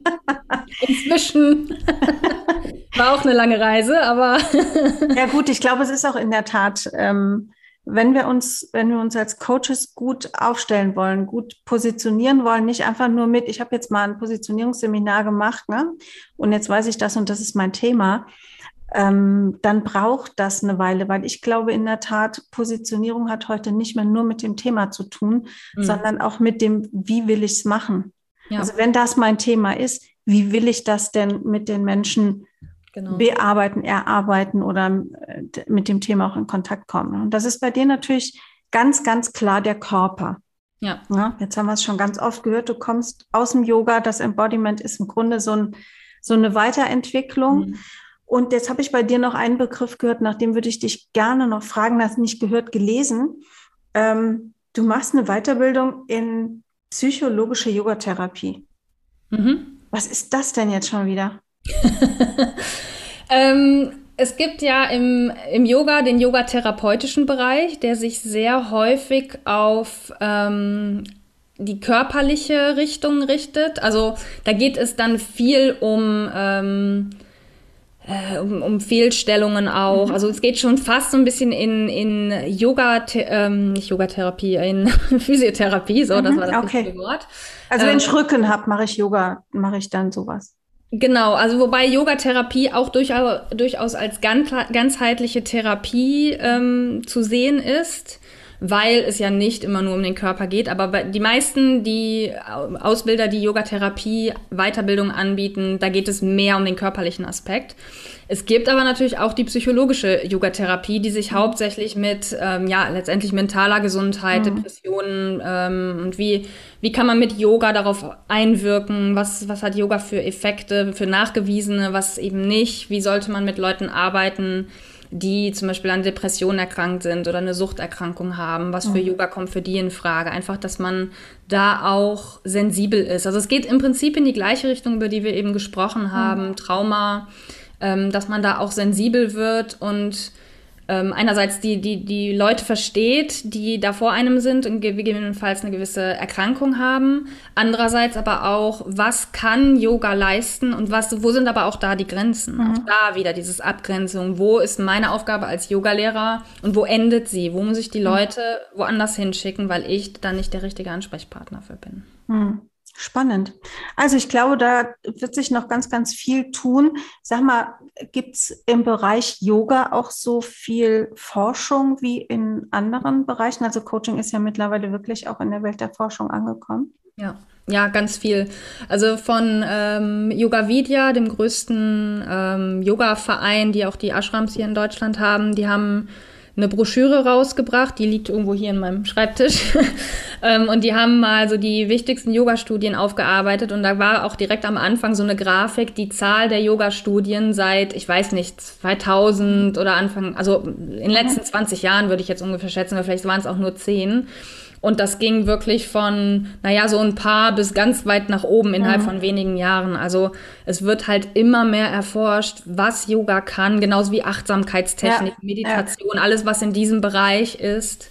S2: Inzwischen. War auch eine lange Reise, aber.
S1: ja, gut, ich glaube, es ist auch in der Tat, ähm, wenn wir uns, wenn wir uns als Coaches gut aufstellen wollen, gut positionieren wollen, nicht einfach nur mit, ich habe jetzt mal ein Positionierungsseminar gemacht, ne? Und jetzt weiß ich das und das ist mein Thema. Ähm, dann braucht das eine Weile, weil ich glaube in der Tat, Positionierung hat heute nicht mehr nur mit dem Thema zu tun, mhm. sondern auch mit dem, wie will ich es machen. Ja. Also wenn das mein Thema ist, wie will ich das denn mit den Menschen genau. bearbeiten, erarbeiten oder äh, mit dem Thema auch in Kontakt kommen. Und das ist bei dir natürlich ganz, ganz klar der Körper. Ja. ja jetzt haben wir es schon ganz oft gehört, du kommst aus dem Yoga, das Embodiment ist im Grunde so, ein, so eine Weiterentwicklung. Mhm. Und jetzt habe ich bei dir noch einen Begriff gehört, nach dem würde ich dich gerne noch fragen, hast nicht gehört, gelesen. Ähm, du machst eine Weiterbildung in psychologische Yogatherapie. Mhm. Was ist das denn jetzt schon wieder?
S2: ähm, es gibt ja im, im Yoga den yogatherapeutischen Bereich, der sich sehr häufig auf ähm, die körperliche Richtung richtet. Also da geht es dann viel um ähm, äh, um, um Fehlstellungen auch. Mhm. Also es geht schon fast so ein bisschen in, in Yoga, ähm, nicht Yogatherapie, in Physiotherapie, so, mhm, das war das okay.
S1: Wort. Also wenn ähm, ich Rücken habe, mache ich Yoga, mache ich dann sowas.
S2: Genau, also wobei Yogatherapie auch durchaus, durchaus als ganz, ganzheitliche Therapie ähm, zu sehen ist weil es ja nicht immer nur um den Körper geht. Aber die meisten, die Ausbilder, die Yogatherapie, Weiterbildung anbieten, da geht es mehr um den körperlichen Aspekt. Es gibt aber natürlich auch die psychologische Yogatherapie, die sich hauptsächlich mit, ähm, ja, letztendlich mentaler Gesundheit, mhm. Depressionen ähm, und wie, wie kann man mit Yoga darauf einwirken, was, was hat Yoga für Effekte, für nachgewiesene, was eben nicht, wie sollte man mit Leuten arbeiten, die zum Beispiel an Depressionen erkrankt sind oder eine Suchterkrankung haben. Was für mhm. Yoga kommt für die in Frage? Einfach, dass man da auch sensibel ist. Also es geht im Prinzip in die gleiche Richtung, über die wir eben gesprochen haben. Mhm. Trauma, ähm, dass man da auch sensibel wird und ähm, einerseits die, die, die Leute versteht, die da vor einem sind und gegebenenfalls eine gewisse Erkrankung haben. Andererseits aber auch, was kann Yoga leisten und was, wo sind aber auch da die Grenzen? Mhm. Auch da wieder dieses Abgrenzung. Wo ist meine Aufgabe als Yogalehrer und wo endet sie? Wo muss ich die mhm. Leute woanders hinschicken, weil ich da nicht der richtige Ansprechpartner für bin?
S1: Mhm. Spannend. Also ich glaube, da wird sich noch ganz, ganz viel tun. Sag mal, gibt es im Bereich Yoga auch so viel Forschung wie in anderen Bereichen? Also Coaching ist ja mittlerweile wirklich auch in der Welt der Forschung angekommen.
S2: Ja, ja, ganz viel. Also von ähm, Yoga Vidya, dem größten ähm, Yoga-Verein, die auch die Ashrams hier in Deutschland haben, die haben eine Broschüre rausgebracht, die liegt irgendwo hier in meinem Schreibtisch. ähm, und die haben mal so die wichtigsten Yoga-Studien aufgearbeitet und da war auch direkt am Anfang so eine Grafik, die Zahl der Yoga-Studien seit, ich weiß nicht, 2000 oder Anfang, also in den letzten 20 Jahren würde ich jetzt ungefähr schätzen, oder vielleicht waren es auch nur 10. Und das ging wirklich von, naja, so ein paar bis ganz weit nach oben innerhalb mhm. von wenigen Jahren. Also es wird halt immer mehr erforscht, was Yoga kann, genauso wie Achtsamkeitstechnik, ja. Meditation, ja. alles, was in diesem Bereich ist,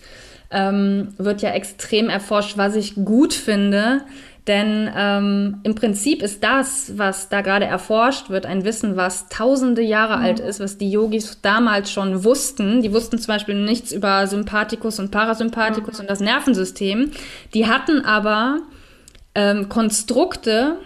S2: ähm, wird ja extrem erforscht, was ich gut finde. Denn ähm, im Prinzip ist das, was da gerade erforscht wird, ein Wissen, was tausende Jahre mhm. alt ist, was die Yogis damals schon wussten. Die wussten zum Beispiel nichts über Sympathikus und Parasympathikus mhm. und das Nervensystem. Die hatten aber ähm, Konstrukte,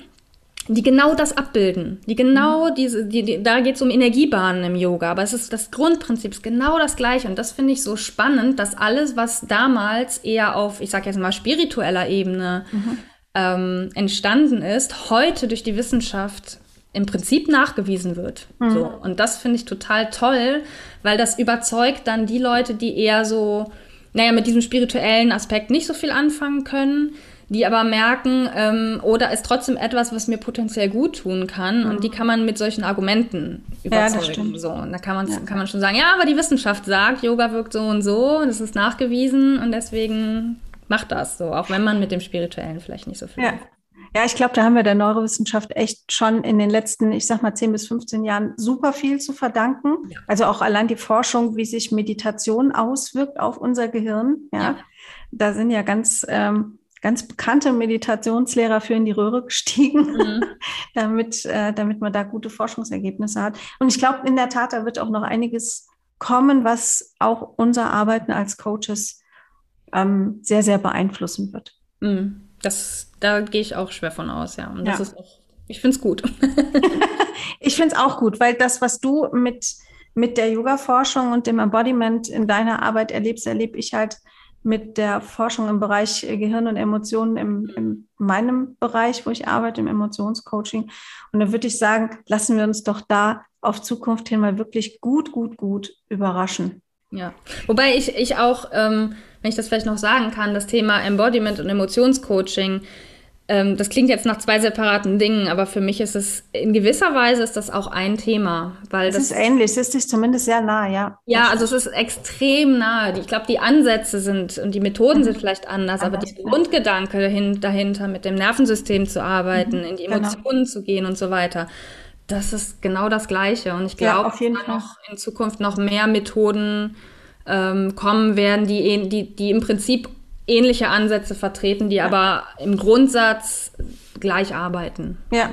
S2: die genau das abbilden. Die genau mhm. diese, die, die, da geht es um Energiebahnen im Yoga, aber es ist das Grundprinzip ist genau das gleiche. Und das finde ich so spannend, dass alles, was damals eher auf, ich sag jetzt mal, spiritueller Ebene mhm ähm, entstanden ist, heute durch die Wissenschaft im Prinzip nachgewiesen wird. Mhm. So. Und das finde ich total toll, weil das überzeugt dann die Leute, die eher so, naja, mit diesem spirituellen Aspekt nicht so viel anfangen können, die aber merken, ähm, oder ist trotzdem etwas, was mir potenziell gut tun kann. Mhm. Und die kann man mit solchen Argumenten überzeugen. Ja, so. Und da kann man, ja. kann man schon sagen, ja, aber die Wissenschaft sagt, Yoga wirkt so und so, das ist nachgewiesen und deswegen macht das so, auch wenn man mit dem Spirituellen vielleicht nicht so viel.
S1: Ja. Ja, ich glaube, da haben wir der Neurowissenschaft echt schon in den letzten, ich sag mal, 10 bis 15 Jahren super viel zu verdanken. Ja. Also auch allein die Forschung, wie sich Meditation auswirkt auf unser Gehirn. Ja, ja. da sind ja ganz, ähm, ganz bekannte Meditationslehrer für in die Röhre gestiegen, mhm. damit, äh, damit man da gute Forschungsergebnisse hat. Und ich glaube, in der Tat, da wird auch noch einiges kommen, was auch unser Arbeiten als Coaches ähm, sehr, sehr beeinflussen wird.
S2: Mm, das, da gehe ich auch schwer von aus, ja. Und das ja. ist auch, ich finde es gut.
S1: ich finde es auch gut, weil das, was du mit, mit der Yoga-Forschung und dem Embodiment in deiner Arbeit erlebst, erlebe ich halt mit der Forschung im Bereich Gehirn und Emotionen im, in meinem Bereich, wo ich arbeite, im Emotionscoaching. Und da würde ich sagen, lassen wir uns doch da auf Zukunft hin mal wirklich gut, gut, gut überraschen.
S2: Ja, wobei ich, ich auch, ähm, wenn ich das vielleicht noch sagen kann, das Thema Embodiment und Emotionscoaching, ähm, das klingt jetzt nach zwei separaten Dingen, aber für mich ist es in gewisser Weise ist das auch ein Thema, weil
S1: es
S2: das
S1: ist ähnlich, es ist dich zumindest sehr nah, ja.
S2: Ja, also es ist extrem nah. Ich glaube, die Ansätze sind und die Methoden mhm. sind vielleicht anders, anders aber der Grundgedanke dahinter, mit dem Nervensystem zu arbeiten, mhm. in die genau. Emotionen genau. zu gehen und so weiter, das ist genau das Gleiche. Und ich glaube, ja, noch in Zukunft noch mehr Methoden ähm, kommen werden, die, die, die im Prinzip ähnliche Ansätze vertreten, die ja. aber im Grundsatz gleich arbeiten.
S1: Ja.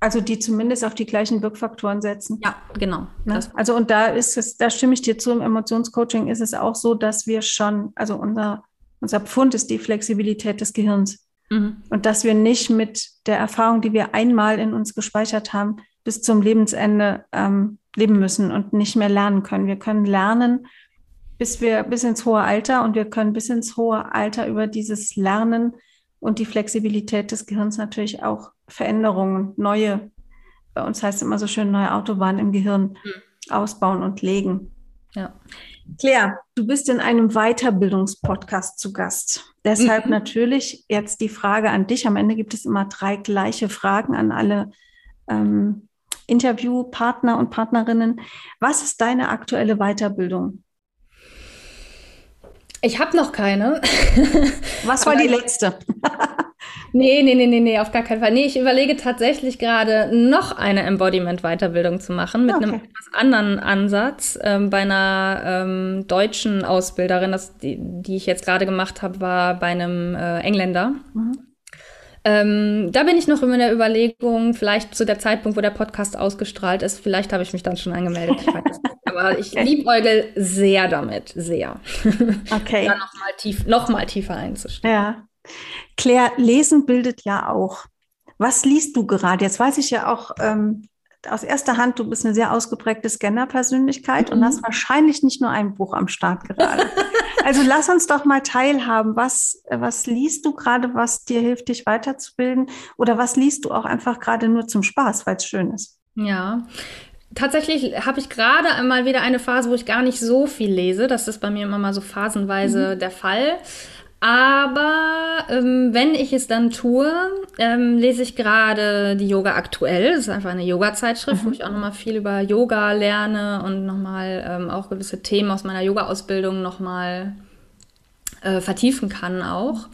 S1: Also die zumindest auf die gleichen Wirkfaktoren setzen.
S2: Ja, genau.
S1: Ne? Also und da ist es, da stimme ich dir zu, im Emotionscoaching ist es auch so, dass wir schon, also unser, unser Pfund ist die Flexibilität des Gehirns. Mhm. Und dass wir nicht mit der Erfahrung, die wir einmal in uns gespeichert haben, bis zum Lebensende ähm, leben müssen und nicht mehr lernen können. Wir können lernen, bis wir bis ins hohe Alter und wir können bis ins hohe Alter über dieses Lernen und die Flexibilität des Gehirns natürlich auch Veränderungen, neue, bei uns heißt es immer so schön, neue Autobahnen im Gehirn mhm. ausbauen und legen. Ja. Claire, du bist in einem Weiterbildungspodcast zu Gast. Deshalb mhm. natürlich jetzt die Frage an dich. Am Ende gibt es immer drei gleiche Fragen an alle ähm, Interviewpartner und Partnerinnen. Was ist deine aktuelle Weiterbildung?
S2: Ich habe noch keine.
S1: Was war die letzte?
S2: nee, nee, nee, nee, nee, auf gar keinen Fall. Nee, ich überlege tatsächlich gerade noch eine Embodiment-Weiterbildung zu machen mit okay. einem etwas anderen Ansatz. Ähm, bei einer ähm, deutschen Ausbilderin, das, die, die ich jetzt gerade gemacht habe, war bei einem äh, Engländer. Mhm. Ähm, da bin ich noch in der Überlegung, vielleicht zu der Zeitpunkt, wo der Podcast ausgestrahlt ist, vielleicht habe ich mich dann schon angemeldet. Ich weiß nicht. Aber ich liebäugel sehr damit, sehr.
S1: Okay.
S2: da nochmal tief, noch mal tiefer einzusteigen.
S1: Ja. Claire, Lesen bildet ja auch. Was liest du gerade? Jetzt weiß ich ja auch ähm, aus erster Hand, du bist eine sehr ausgeprägte Scanner-Persönlichkeit mhm. und hast wahrscheinlich nicht nur ein Buch am Start gerade. Also lass uns doch mal teilhaben. Was, was liest du gerade, was dir hilft, dich weiterzubilden? Oder was liest du auch einfach gerade nur zum Spaß, weil es schön ist?
S2: Ja. Tatsächlich habe ich gerade einmal wieder eine Phase, wo ich gar nicht so viel lese. Das ist bei mir immer mal so phasenweise mhm. der Fall. Aber ähm, wenn ich es dann tue, ähm, lese ich gerade die Yoga aktuell. Das ist einfach eine Yoga-Zeitschrift, mhm. wo ich auch nochmal viel über Yoga lerne und nochmal ähm, auch gewisse Themen aus meiner Yoga-Ausbildung nochmal äh, vertiefen kann auch.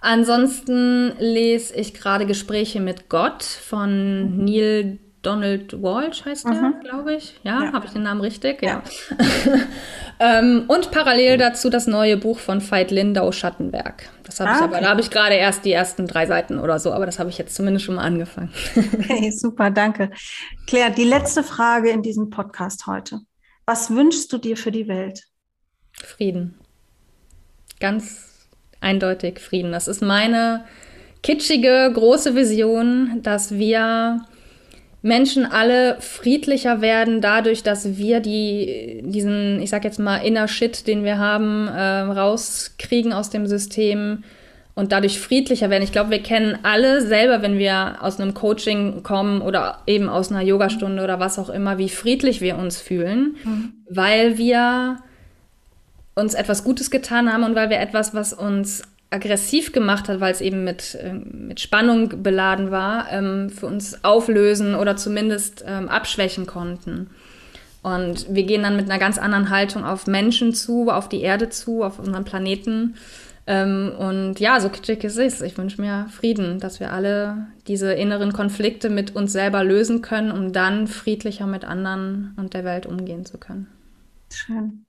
S2: Ansonsten lese ich gerade Gespräche mit Gott von mhm. Neil Donald Walsh heißt er, mhm. glaube ich. Ja, ja. habe ich den Namen richtig? Ja. ja. ähm, und parallel dazu das neue Buch von Veit Lindau Schattenberg. Das habe ah, ich aber, da habe ich gerade erst die ersten drei Seiten oder so, aber das habe ich jetzt zumindest schon mal angefangen.
S1: hey, super, danke. Claire, die letzte Frage in diesem Podcast heute. Was wünschst du dir für die Welt?
S2: Frieden. Ganz eindeutig Frieden. Das ist meine kitschige, große Vision, dass wir Menschen alle friedlicher werden dadurch, dass wir die, diesen, ich sag jetzt mal, Inner Shit, den wir haben, äh, rauskriegen aus dem System und dadurch friedlicher werden. Ich glaube, wir kennen alle selber, wenn wir aus einem Coaching kommen oder eben aus einer Yogastunde oder was auch immer, wie friedlich wir uns fühlen, mhm. weil wir uns etwas Gutes getan haben und weil wir etwas, was uns aggressiv gemacht hat, weil es eben mit, äh, mit Spannung beladen war, ähm, für uns auflösen oder zumindest ähm, abschwächen konnten. Und wir gehen dann mit einer ganz anderen Haltung auf Menschen zu, auf die Erde zu, auf unseren Planeten. Ähm, und ja, so kitschig es ist. Ich wünsche mir Frieden, dass wir alle diese inneren Konflikte mit uns selber lösen können, um dann friedlicher mit anderen und der Welt umgehen zu können.
S1: Schön.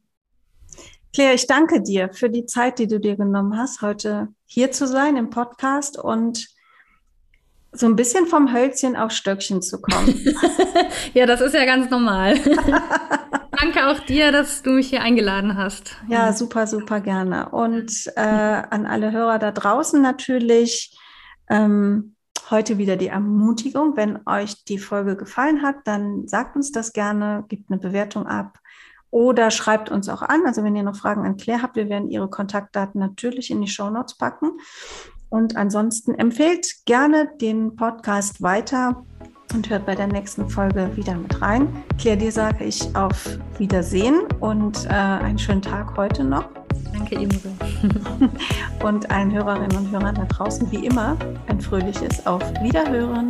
S1: Claire, ich danke dir für die Zeit, die du dir genommen hast, heute hier zu sein im Podcast und so ein bisschen vom Hölzchen auf Stöckchen zu kommen.
S2: ja, das ist ja ganz normal. danke auch dir, dass du mich hier eingeladen hast.
S1: Ja, super, super gerne. Und äh, an alle Hörer da draußen natürlich ähm, heute wieder die Ermutigung. Wenn euch die Folge gefallen hat, dann sagt uns das gerne, gebt eine Bewertung ab oder schreibt uns auch an. Also wenn ihr noch Fragen an Claire habt, wir werden ihre Kontaktdaten natürlich in die Show Notes packen. Und ansonsten empfehlt gerne den Podcast weiter und hört bei der nächsten Folge wieder mit rein. Claire, dir sage ich auf Wiedersehen und äh, einen schönen Tag heute noch.
S2: Danke ebenso.
S1: und allen Hörerinnen und Hörern da draußen wie immer ein fröhliches Auf Wiederhören.